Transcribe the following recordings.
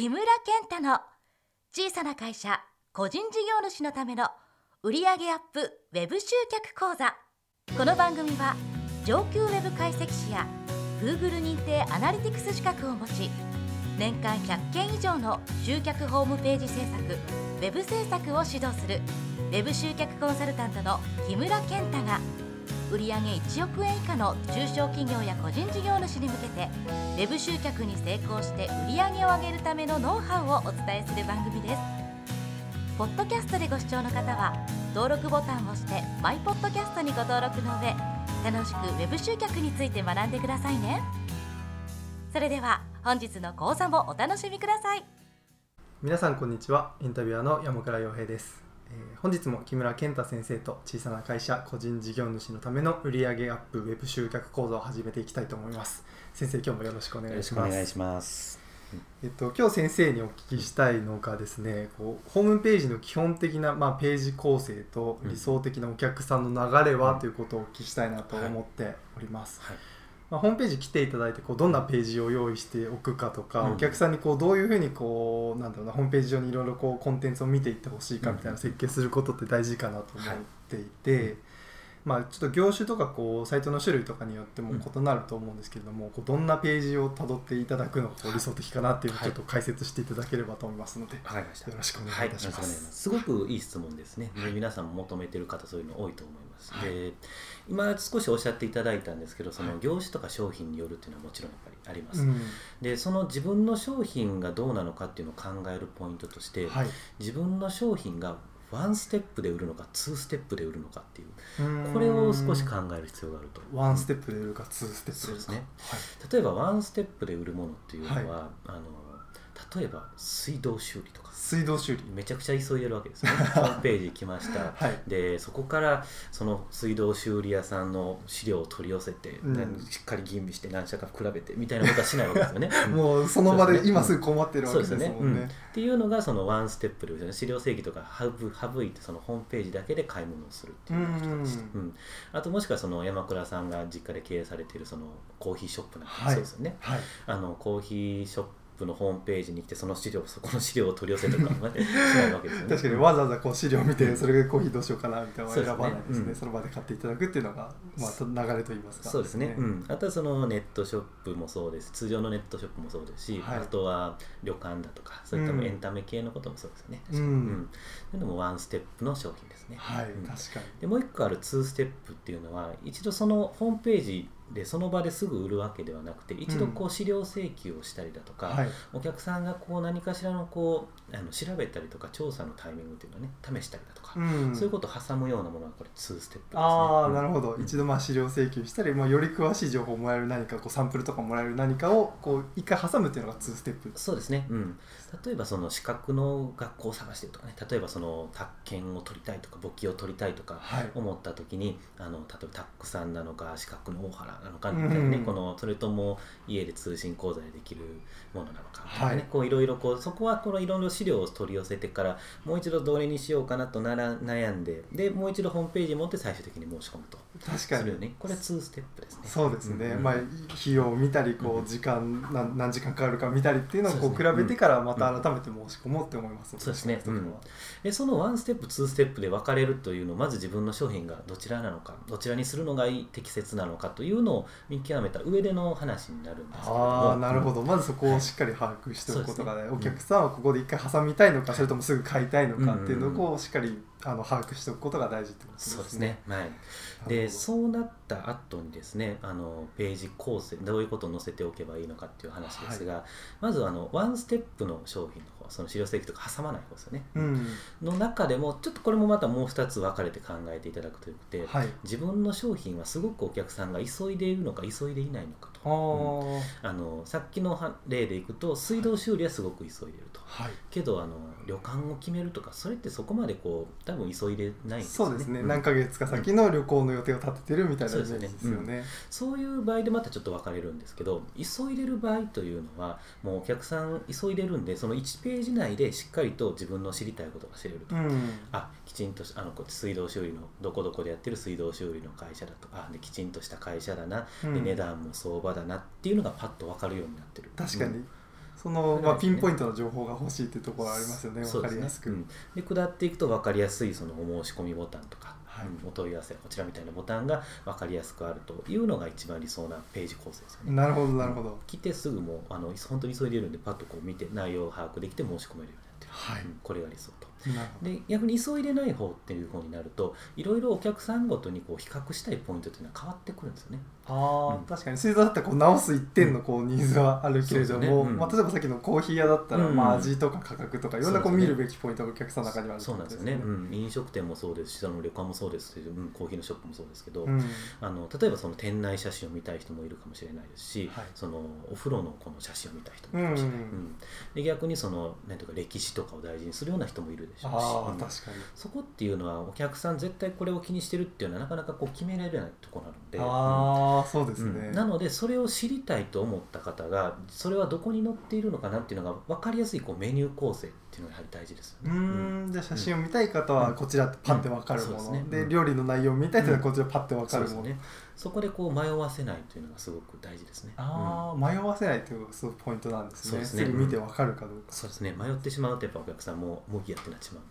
木村健太の小さな会社個人事業主のための売上アップウェブ集客講座。この番組は上級ウェブ解析士や Google 認定アナリティクス資格を持ち年間100件以上の集客ホームページ制作ウェブ制作を指導するウェブ集客コンサルタントの木村健太が売上1億円以下の中小企業や個人事業主に向けて Web 集客に成功して売上を上げるためのノウハウをお伝えする番組です。ポッドキャストでご視聴の方は登録ボタンを押してマイポッドキャストにご登録の上楽しく Web 集客について学んでくださいね。それでは本日の講座もお楽しみください。皆さんこんにちは。インタビュアーの山倉洋平です。えー本日も木村健太先生と小さな会社個人事業主のための売上アップウェブ集客講座を始めていきたいと思います。先生今日もよろしくお願よろしいします。くお願いします。えっと、今日先生にお聞きしたいのがですねこうホームページの基本的な、まあ、ページ構成と理想的なお客さんの流れは、うん。ということをお聞きしたいなと思っております、はい。まあ、ホームページ来ていただいてこうどんなページを用意しておくかとか、うん。お客さんにこうどういうふうにこうなんだろうなホームページ上にいろいろこうコンテンツを見ていってほしいかみたいな設計することって大事かなと思っていて、まあ、ちょっと業種とかこうサイトの種類とかによっても異なると思うんですけれども、こうどんなページをたどっていただくのが理想的かなっていうのをちょっと解説していただければと思いますので、わかりました。よろしくお願はいい、いたしますよろしくお願いす。すごくいい質問ですね。で皆さんも求めてる方そういうの多いと思います。はいで、今少しおっしゃっていただいたんですけど、そはいの業種とか商品によるっていうのはもちろんやっぱりあります。うんで、その自分の商品がどうなのかっていうのを考えるポイントとして、はい自分の商品がワンステップで売るのか、ツーステップで売るのかっていう、うん。これを少し考える必要があると。ワンステップで売るかツーステップで売るか。ね。はい。例えばワンステップで売るものっていうのは、あの例えば水道修理とか水道修理。めちゃくちゃ急いでるわけですよね。ホームページ来ました。はい。でそこからその水道修理屋さんの資料を取り寄せて、うん。何しっかり吟味して何社か比べてみたいなことはしないわけですよね。うん。もうその場で今すぐ困ってるわけですもんね。うん。っていうのがそのワンステップでね。資料請求とか省省いてそのホームページだけで買い物をするっていうのが一つ、うん。うん。あともしくはその山倉さんが実家で経営されているそのコーヒーショップなんかもはい。そうですよね、はい。あのコーヒーショップのホームページに来てその資料そこの資料を取り寄せとかもねしないわけですよね。確かにわざわざこう資料を見てそれでコーヒーどうしようかなみたいなのを選ばないですね。うんその場で買っていただくっていうのがまあ流れと言いますか。そうですね、うん、あとはそのネットショップもそうです。通常のネットショップもそうですし、はい。あとは旅館だとかそういったうんエンタメ系のこともそうですよね、うん。確かに。うん。そういうのもワンステップの商品ですね。はいうん。確かに。でもう一個ある2ステップっていうのは一度そのホームページでその場ですぐ売るわけではなくて一度こう資料請求をしたりだとか、はい。お客さんがこう何かしらのこうあの調べたりとか調査のタイミングっていうのをね試したりだとか、うん。そういうことを挟むようなものがこれ2ステップですね。ああうんなるほど、うん。一度まあ資料請求したり、まあ、より詳しい情報をもらえる何かこうサンプルとかもらえる何かをこう一回挟むっていうのが2ステップ。そうですね、うん、例えばその資格の学校を探してるとかね例えばその宅建を取りたいとか簿記を取りたいとかはい。思った時にあの例えばタックさんなのか資格の大原なのかみたいなね、うん。このそれとも家で通信講座でできるものなのかみたいなね、はい。こういろいろこうそこはこのいろいろ資料を取り寄せてからもう一度どれにしようかなとなら悩んででもう一度ホームページに持って最終的に申し込むと。確かに。するよね。これは2ステップですね。そうですね、うんうん。まあ、費用を見たりこうんう時間何何時間かかるか見たりっていうのをこう比べてからまた改めて申し込もうって思います、そうですね。私のところはでそのワンステップツーステップで分かれるというのをまず自分の商品がどちらなのかどちらにするのがいい適切なのかというのを見極めた上での話になるんですけれども。ああなるほど。まずそこをしっかり把握しておくことがね、お客さんはここで一回挟みたいのかそれともすぐ買いたいのかっていうのをしっかりあの把握しておくことが大事ってことですね。そうですね。はい。で、そうなった後にですね、あのページ構成どういうことを載せておけばいいのかっていう話ですが、まずあのワンステップの商品の方、その資料請求とか挟まない方ですよね。うんの中でもちょっとこれもまたもう2つ分かれて考えていただくとよくて、はい。自分の商品はすごくお客さんが急いでいるのか急いでいないのかと。あーあのさっきのは例でいくと水道修理はすごく急いでると、はい。けどあの旅館を決めるとかそれってそこまでこう多分急いでないんですよねそうですね、ん何ヶ月か先の旅行の予定を立ててるみたいなイメージです。そういう場合でまたちょっと分かれるんですけど急いでる場合というのはもうお客さん急いでるんでその1ページ内でしっかりと自分の知りたいことが知れると、うん。あきちんとしあの水道修理のどこどこでやってる水道修理の会社だとあできちんとした会社だな、うん。で値段も相場だなっていうのがパッと分かるようになってる。確かに、うん。その、まあ、ピンポイントの情報が欲しいっていうところはありますよね。分かりやすく、うん。で下っていくと分かりやすいそのお申し込みボタンとか、お問い合わせこちらみたいなボタンが分かりやすくあるというのが一番理想なページ構成ですよね。なるほどなるほど、来てすぐもうあの本当に急いでいるんでパッとこう見て内容を把握できて申し込めるようになってる、はい。うん。これが理想と。で逆に急いでない方っていう方になるといろいろお客さんごとにこう比較したいポイントっていうのは変わってくるんですよね。あーうん。確かに水道だったらこう直す一点のこうニーズはあるけれども、ね。うん。まあ、例えばさっきのコーヒー屋だったら、うん。まあ、味とか価格とかいろんなこう見るべきポイントがお客さんの中にはあるそうなんですよね、うん、飲食店もそうですしその旅館もそうですし、うん、コーヒーのショップもそうですけど、うん。あの例えばその店内写真を見たい人もいるかもしれないですし、はい。そのお風呂のこの写真を見たい人もいるかもしれない、で逆にそのなんていうか歴史とかを大事にするような人もいるでしょうし、あ確かに。そこっていうのはお客さん絶対これを気にしてるっていうのはなかなかこう決められないところなので。ああそうですね、うんなのでそれを知りたいと思った方がそれはどこに載っているのかなっていうのが分かりやすいこうメニュー構成っていうのがやはり大事ですようね。ーん。じゃあ写真を見たい方はこちらパッて分かるもの、うん。そうですね。でうん。料理の内容を見たいというのはこちらパッて分かるもの、そうですね。そこでこう迷わせないというのがすごく大事ですね。うん。ああ迷わせないというのがすごいポイントなんですね。そうですね。ぐ見て分かるかどうか、そうですね。迷ってしまうとやっぱお客さんももういいやってなってしまう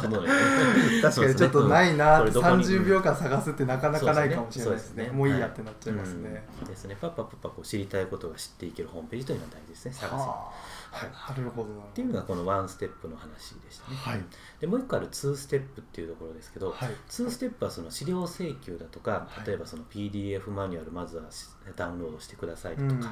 そうね確かにちょっとないなってそうですねうん30秒間探すってなかなかないかもしれないですねねもういいやってなっちゃい ますね、うんですねパッパパッパこう知りたいことが知っていけるホームページというのは大事ですね探すははい。あなるほど。っていうのがこのワンステップの話でしたね、はい。でもう一個あるツーステップっていうところですけど、はい。2ステップはその資料請求だとかはい。例えばその PDF マニュアルまずはダウンロードしてくださいとか、うん。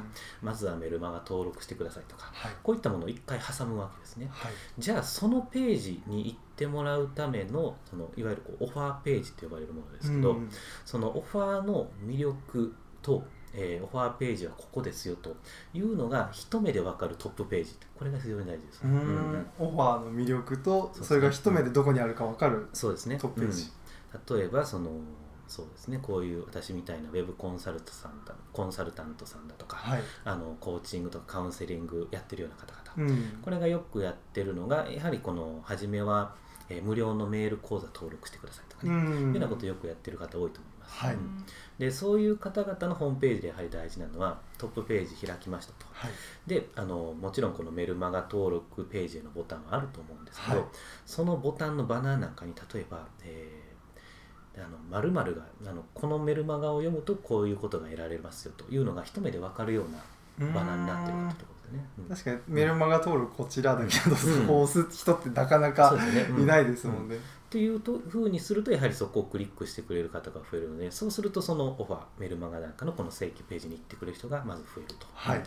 まずはメルマガ登録してくださいとかはい。こういったものを一回挟むわけですね。はい。じゃあそのページに行ってもらうためのそのいわゆるこうオファーページと呼ばれるものですけど、うん。そのオファーの魅力と、えーオファーページはここですよというのが一目で分かるトップページ。これが非常に大事です、うん。オファーの魅力とそれが一目でどこにあるか分かるそうですね。トップページ、うん。例えばそのそうですね。こういう私みたいなウェブコンサルトさんだコンサルタントさんだとか、はい、あのコーチングとかカウンセリングやってるような方々、うん、これがよくやってるのがやはりこの初めは、えー無料のメール講座登録してくださいとかね、うん。いうようなことをよくやってる方多いと思います、はい。うん。でそういう方々のホームページでやはり大事なのはトップページ開きましたと。はい。であのもちろんこのメルマガ登録ページへのボタンはあると思うんですけど、はい。そのボタンのバナーなんかに例えば、えー、あの〇〇があのこのメルマガを読むとこういうことが得られますよというのが一目で分かるようなバナーになってるってところですね。うん。確かにメルマガ登録こちらだけど、うん。そこを押す人ってなかなそかうん。いないですもんね、っていうとふうにするとやはりそこをクリックしてくれる方が増えるのでそうするとそのオファーメルマガなんかのこの請求ページに行ってくれる人がまず増えると、はい。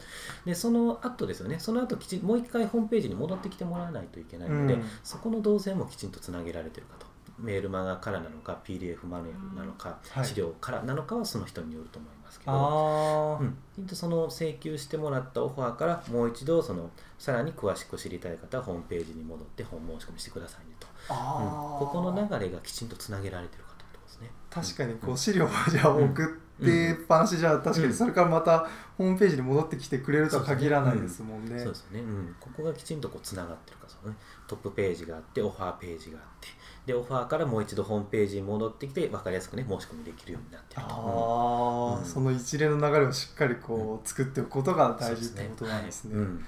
でその後ですよね。その後きちんもう一回ホームページに戻ってきてもらわないといけないので、うん。そこの動線もきちんとつなげられてるかと。メールマガからなのか PDF マニュアルなのか、はい。資料からなのかはその人によると思いますけど、ああ、うん、その請求してもらったオファーからもう一度そのさらに詳しく知りたい方はホームページに戻って本申し込みしてくださいねここの流れがきちんとつなげられてるかというところですね。確かにこううん資料をじゃあ送ってっぱなしじゃ確かうんにそれからまたホームページに戻ってきてくれるとは限らないですもんね。そうですよね、うん、ここがきちんとこうつながってるかそう、ね、トップページがあってオファーページがあって。でオファーからもう一度ホームページに戻ってきて分かりやすくね申し込みできるようになってると、ああ、うん。その一連の流れをしっかりこう作っておくことが大事ってことなんですね。はい。うん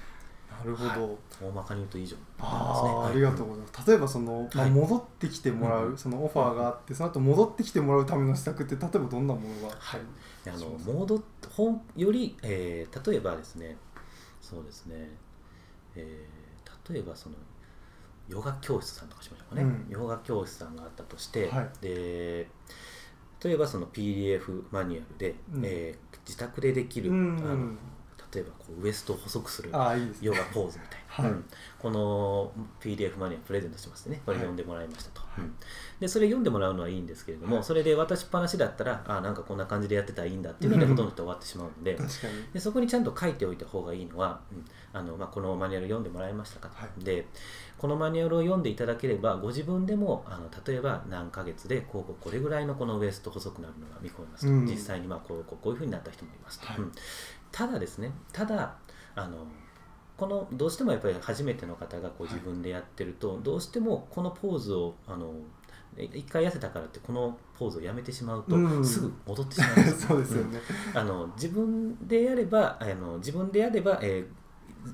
なるほど。はい大まかに言うと以上。ね。あ、ありがとうございます。例えばその、まあ、はい戻ってきてもらう、うん。そのオファーがあってその後戻ってきてもらうための施策って例えばどんなものがあったりであのしますモード本より、えー例えばですねそうですね、えー例えばそのヨガ教室さんとかしましょうかね、うん。ヨガ教室さんがあったとして、はい。で例えばその PDF マニュアルで、うん。えー自宅でできる、うん。あの例えばこうウエストを細くするああいいですね。ヨガポーズみたいな、はい。うん。この PDF マニュアルプレゼントしますね。これはい読んでもらいましたと、はい。うん。でそれ読んでもらうのはいいんですけれども、はい。それで渡しっぱなしだったらあなんかこんな感じでやってたらいいんだっていうのでうんほとんど終わってしまうので,、でそこにちゃんと書いておいた方がいいのは、うん。あのまあ、このマニュアル読んでもらいましたかと、はい。でこのマニュアルを読んでいただければご自分でもあの例えば何ヶ月でこうこれぐらいのこのウエスト細くなるのが見込めますと、うん。実際にまあこうこうこういうふうになった人もいますと、はい。うんただですねただあのこのどうしてもやっぱり初めての方がこうはい。自分でやってると、どうしてもこのポーズをあのえ一回痩せたからってこのポーズをやめてしまうと、うん。すぐ戻ってしまうんです そうですよね、あの自分でやればあの自分でやれば、えー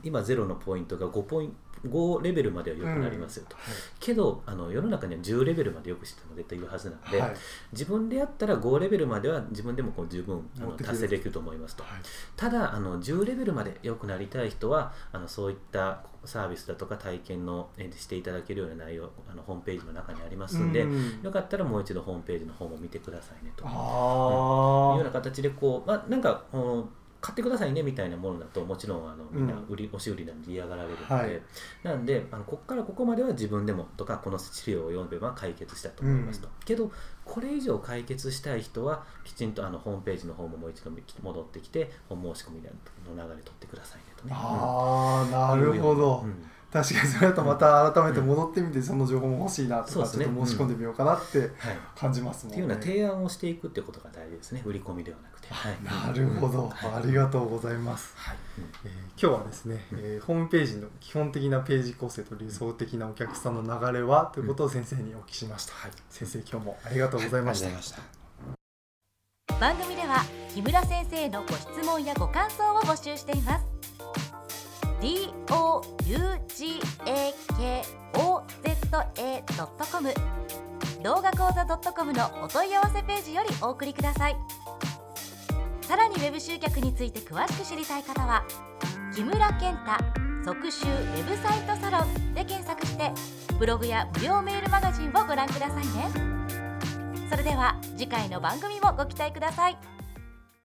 今ゼロのポイントが5ポイン5レベルまでは良くなりますよと、けどあの世の中には10レベルまでよく知っても絶対いるはずなんで、はい。自分でやったら5レベルまでは自分でもこう十分あの達成できると思いますと、はい。ただあの10レベルまで良くなりたい人はあのそういったサービスだとか体験のえしていただけるような内容あのホームページの中にありますんで、うん。よかったらもう一度ホームページの方も見てくださいねと。いうよあうな形でこう、まあ、なんかこの買ってくださいねみたいなものだともちろんあのみんなうん売り、押し売りなんで嫌がられるので、はい。なんであのここからここまでは自分でもとかこの資料を読めば解決したと思いますと、けどこれ以上解決したい人はきちんとあのホームページの方ももう一度戻ってきて本申し込みの流れ取ってくださいねとね。あーなるほど、うん確かにそれだとまた改めて戻ってみてその情報も欲しいなとかちょっと申し込んでみようかなってはい。感じますもんね。っていうような提案をしていくっていうことが大事ですね。売り込みではなくて、はい。なるほど、はい。ありがとうございます。はい。うんえー今日はですね、えーホームページの基本的なページ構成と理想的なお客さんの流れはということを先生にお聞きしました。はい。先生今日もありがとうございました。ありがとうございました。番組では木村先生のご質問やご感想を募集しています d o u g a k o z a .com 動画講座 .com のお問い合わせページよりお送りください。さらにウェブ集客について詳しく知りたい方は木村健太即習ウェブサイトサロンで検索してブログや無料メールマガジンをご覧くださいね。それでは次回の番組もご期待ください。